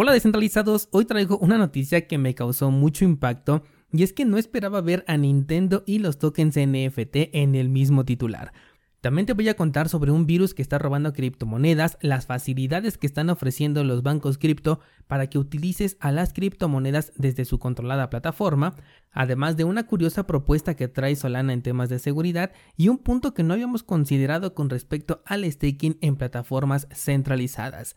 Hola descentralizados, hoy traigo una noticia que me causó mucho impacto y es que no esperaba ver a Nintendo y los tokens NFT en el mismo titular. También te voy a contar sobre un virus que está robando criptomonedas, las facilidades que están ofreciendo los bancos cripto para que utilices a las criptomonedas desde su controlada plataforma, además de una curiosa propuesta que trae Solana en temas de seguridad y un punto que no habíamos considerado con respecto al staking en plataformas centralizadas.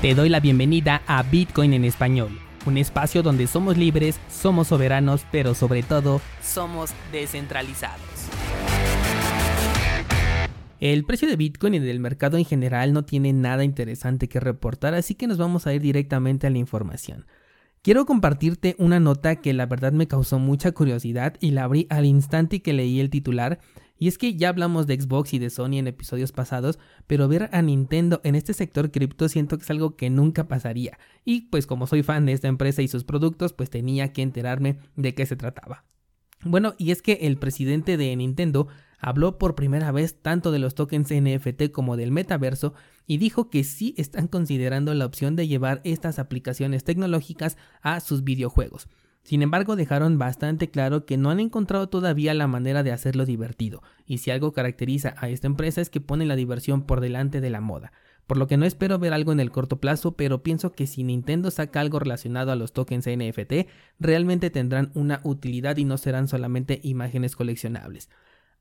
Te doy la bienvenida a Bitcoin en español, un espacio donde somos libres, somos soberanos, pero sobre todo somos descentralizados. El precio de Bitcoin y del mercado en general no tiene nada interesante que reportar, así que nos vamos a ir directamente a la información. Quiero compartirte una nota que la verdad me causó mucha curiosidad y la abrí al instante que leí el titular y es que ya hablamos de Xbox y de Sony en episodios pasados, pero ver a Nintendo en este sector cripto siento que es algo que nunca pasaría. Y pues como soy fan de esta empresa y sus productos, pues tenía que enterarme de qué se trataba. Bueno, y es que el presidente de Nintendo habló por primera vez tanto de los tokens NFT como del metaverso y dijo que sí están considerando la opción de llevar estas aplicaciones tecnológicas a sus videojuegos. Sin embargo, dejaron bastante claro que no han encontrado todavía la manera de hacerlo divertido, y si algo caracteriza a esta empresa es que pone la diversión por delante de la moda. Por lo que no espero ver algo en el corto plazo, pero pienso que si Nintendo saca algo relacionado a los tokens NFT, realmente tendrán una utilidad y no serán solamente imágenes coleccionables.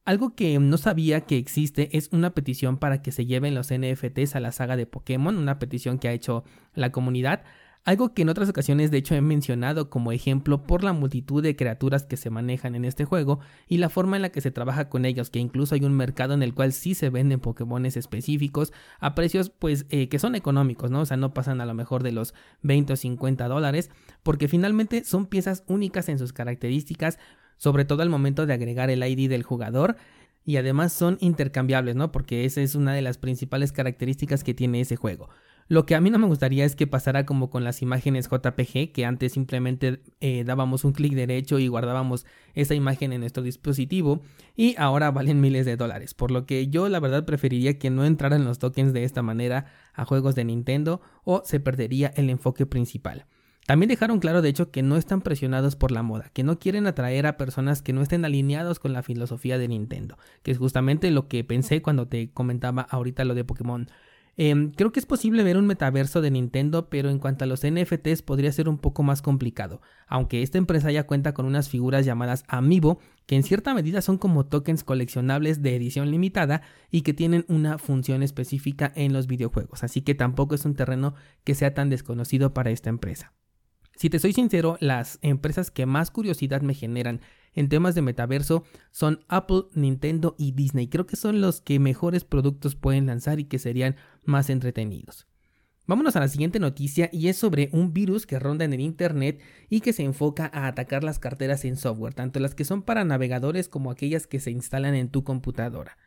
Algo que no sabía que existe es una petición para que se lleven los NFTs a la saga de Pokémon, una petición que ha hecho la comunidad. Algo que en otras ocasiones de hecho he mencionado como ejemplo por la multitud de criaturas que se manejan en este juego y la forma en la que se trabaja con ellos, que incluso hay un mercado en el cual sí se venden Pokémones específicos a precios pues eh, que son económicos, ¿no? O sea, no pasan a lo mejor de los 20 o 50 dólares, porque finalmente son piezas únicas en sus características, sobre todo al momento de agregar el ID del jugador y además son intercambiables, ¿no? Porque esa es una de las principales características que tiene ese juego. Lo que a mí no me gustaría es que pasara como con las imágenes JPG, que antes simplemente eh, dábamos un clic derecho y guardábamos esa imagen en nuestro dispositivo y ahora valen miles de dólares. Por lo que yo la verdad preferiría que no entraran los tokens de esta manera a juegos de Nintendo o se perdería el enfoque principal. También dejaron claro, de hecho, que no están presionados por la moda, que no quieren atraer a personas que no estén alineados con la filosofía de Nintendo, que es justamente lo que pensé cuando te comentaba ahorita lo de Pokémon. Em, creo que es posible ver un metaverso de Nintendo, pero en cuanto a los NFTs podría ser un poco más complicado, aunque esta empresa ya cuenta con unas figuras llamadas Amiibo, que en cierta medida son como tokens coleccionables de edición limitada y que tienen una función específica en los videojuegos, así que tampoco es un terreno que sea tan desconocido para esta empresa. Si te soy sincero, las empresas que más curiosidad me generan en temas de metaverso son Apple, Nintendo y Disney. Creo que son los que mejores productos pueden lanzar y que serían más entretenidos. Vámonos a la siguiente noticia y es sobre un virus que ronda en el Internet y que se enfoca a atacar las carteras en software, tanto las que son para navegadores como aquellas que se instalan en tu computadora.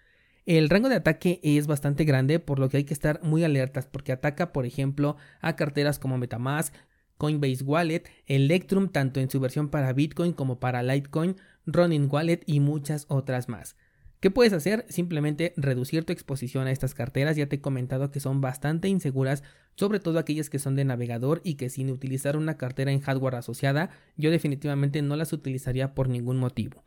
El rango de ataque es bastante grande, por lo que hay que estar muy alertas porque ataca, por ejemplo, a carteras como Metamask, Coinbase Wallet, Electrum tanto en su versión para Bitcoin como para Litecoin, Ronin Wallet y muchas otras más. ¿Qué puedes hacer? Simplemente reducir tu exposición a estas carteras. Ya te he comentado que son bastante inseguras, sobre todo aquellas que son de navegador y que sin utilizar una cartera en hardware asociada, yo definitivamente no las utilizaría por ningún motivo.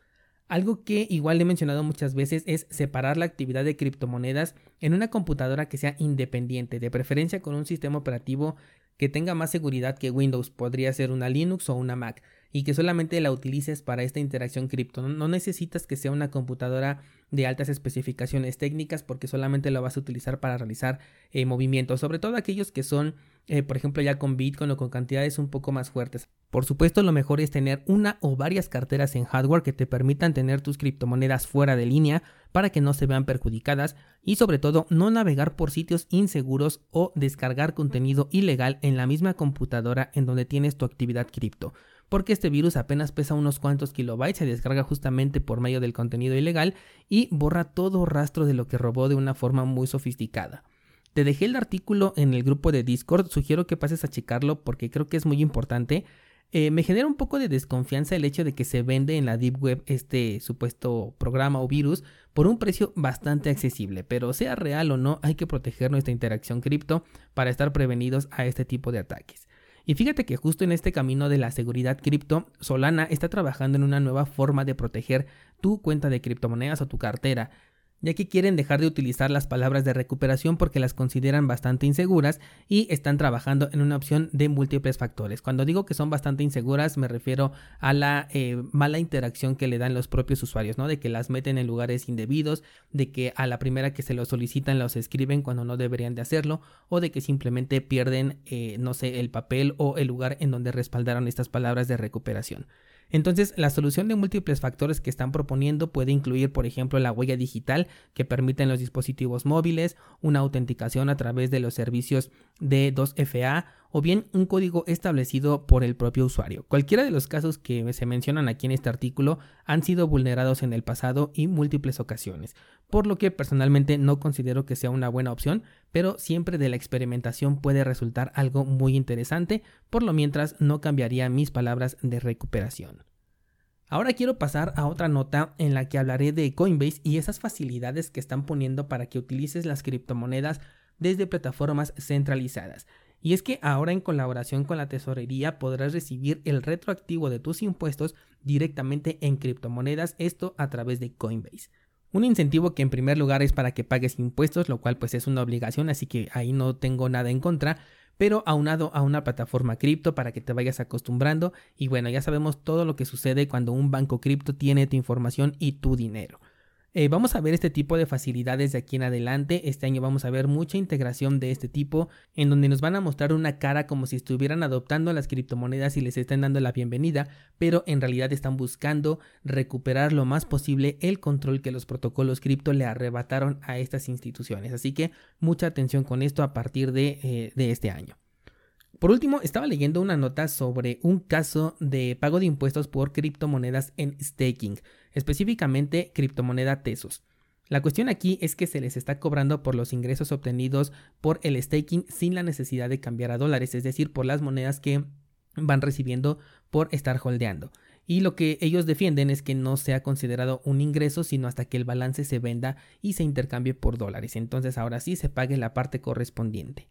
Algo que igual he mencionado muchas veces es separar la actividad de criptomonedas en una computadora que sea independiente, de preferencia con un sistema operativo que tenga más seguridad que Windows, podría ser una Linux o una Mac. Y que solamente la utilices para esta interacción cripto. No, necesitas que sea una computadora de altas especificaciones técnicas porque solamente lo vas a utilizar para realizar eh, movimientos, sobre todo aquellos que son, eh, por ejemplo, ya con Bitcoin o con cantidades un poco más fuertes. Por supuesto, lo mejor es tener una o varias carteras en hardware que te permitan tener tus criptomonedas fuera de línea para que no se vean perjudicadas y sobre todo no navegar por sitios inseguros o descargar contenido ilegal en la misma computadora en donde tienes tu actividad cripto porque este virus apenas pesa unos cuantos kilobytes, se descarga justamente por medio del contenido ilegal y borra todo rastro de lo que robó de una forma muy sofisticada. Te dejé el artículo en el grupo de Discord, sugiero que pases a checarlo porque creo que es muy importante. Eh, me genera un poco de desconfianza el hecho de que se vende en la Deep Web este supuesto programa o virus por un precio bastante accesible, pero sea real o no, hay que proteger nuestra interacción cripto para estar prevenidos a este tipo de ataques. Y fíjate que justo en este camino de la seguridad cripto, Solana está trabajando en una nueva forma de proteger tu cuenta de criptomonedas o tu cartera ya que quieren dejar de utilizar las palabras de recuperación porque las consideran bastante inseguras y están trabajando en una opción de múltiples factores. Cuando digo que son bastante inseguras me refiero a la eh, mala interacción que le dan los propios usuarios, ¿no? De que las meten en lugares indebidos, de que a la primera que se los solicitan los escriben cuando no deberían de hacerlo o de que simplemente pierden, eh, no sé, el papel o el lugar en donde respaldaron estas palabras de recuperación. Entonces, la solución de múltiples factores que están proponiendo puede incluir, por ejemplo, la huella digital que permite en los dispositivos móviles, una autenticación a través de los servicios de 2FA o bien un código establecido por el propio usuario. Cualquiera de los casos que se mencionan aquí en este artículo han sido vulnerados en el pasado y múltiples ocasiones, por lo que personalmente no considero que sea una buena opción, pero siempre de la experimentación puede resultar algo muy interesante, por lo mientras no cambiaría mis palabras de recuperación. Ahora quiero pasar a otra nota en la que hablaré de Coinbase y esas facilidades que están poniendo para que utilices las criptomonedas desde plataformas centralizadas. Y es que ahora en colaboración con la tesorería podrás recibir el retroactivo de tus impuestos directamente en criptomonedas, esto a través de Coinbase. Un incentivo que en primer lugar es para que pagues impuestos, lo cual pues es una obligación, así que ahí no tengo nada en contra, pero aunado a una plataforma cripto para que te vayas acostumbrando y bueno, ya sabemos todo lo que sucede cuando un banco cripto tiene tu información y tu dinero. Eh, vamos a ver este tipo de facilidades de aquí en adelante. Este año vamos a ver mucha integración de este tipo, en donde nos van a mostrar una cara como si estuvieran adoptando las criptomonedas y les estén dando la bienvenida, pero en realidad están buscando recuperar lo más posible el control que los protocolos cripto le arrebataron a estas instituciones. Así que mucha atención con esto a partir de, eh, de este año. Por último, estaba leyendo una nota sobre un caso de pago de impuestos por criptomonedas en staking, específicamente criptomoneda Tesos. La cuestión aquí es que se les está cobrando por los ingresos obtenidos por el staking sin la necesidad de cambiar a dólares, es decir, por las monedas que van recibiendo por estar holdeando. Y lo que ellos defienden es que no sea considerado un ingreso, sino hasta que el balance se venda y se intercambie por dólares. Entonces ahora sí se pague la parte correspondiente.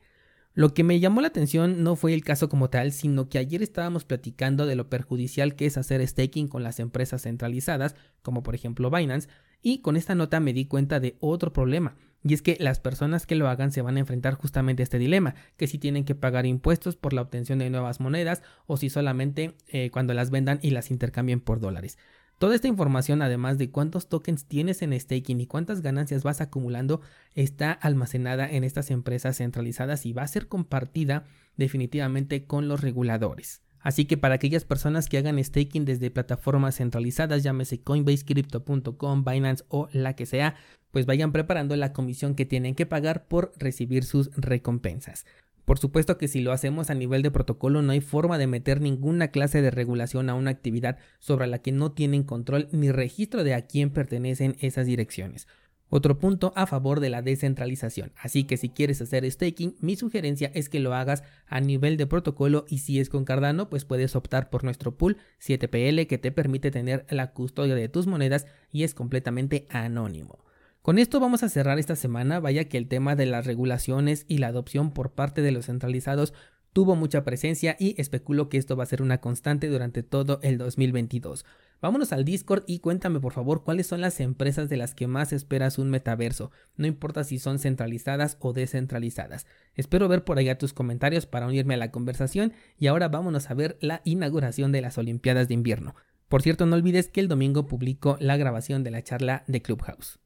Lo que me llamó la atención no fue el caso como tal, sino que ayer estábamos platicando de lo perjudicial que es hacer staking con las empresas centralizadas, como por ejemplo Binance, y con esta nota me di cuenta de otro problema, y es que las personas que lo hagan se van a enfrentar justamente a este dilema, que si tienen que pagar impuestos por la obtención de nuevas monedas o si solamente eh, cuando las vendan y las intercambien por dólares. Toda esta información, además de cuántos tokens tienes en staking y cuántas ganancias vas acumulando, está almacenada en estas empresas centralizadas y va a ser compartida definitivamente con los reguladores. Así que para aquellas personas que hagan staking desde plataformas centralizadas, llámese Coinbase, Crypto.com, Binance o la que sea, pues vayan preparando la comisión que tienen que pagar por recibir sus recompensas. Por supuesto que si lo hacemos a nivel de protocolo no hay forma de meter ninguna clase de regulación a una actividad sobre la que no tienen control ni registro de a quién pertenecen esas direcciones. Otro punto a favor de la descentralización. Así que si quieres hacer staking, mi sugerencia es que lo hagas a nivel de protocolo y si es con Cardano, pues puedes optar por nuestro pool 7PL que te permite tener la custodia de tus monedas y es completamente anónimo. Con esto vamos a cerrar esta semana, vaya que el tema de las regulaciones y la adopción por parte de los centralizados tuvo mucha presencia y especulo que esto va a ser una constante durante todo el 2022. Vámonos al Discord y cuéntame por favor cuáles son las empresas de las que más esperas un metaverso, no importa si son centralizadas o descentralizadas. Espero ver por allá tus comentarios para unirme a la conversación y ahora vámonos a ver la inauguración de las Olimpiadas de invierno. Por cierto, no olvides que el domingo publico la grabación de la charla de Clubhouse.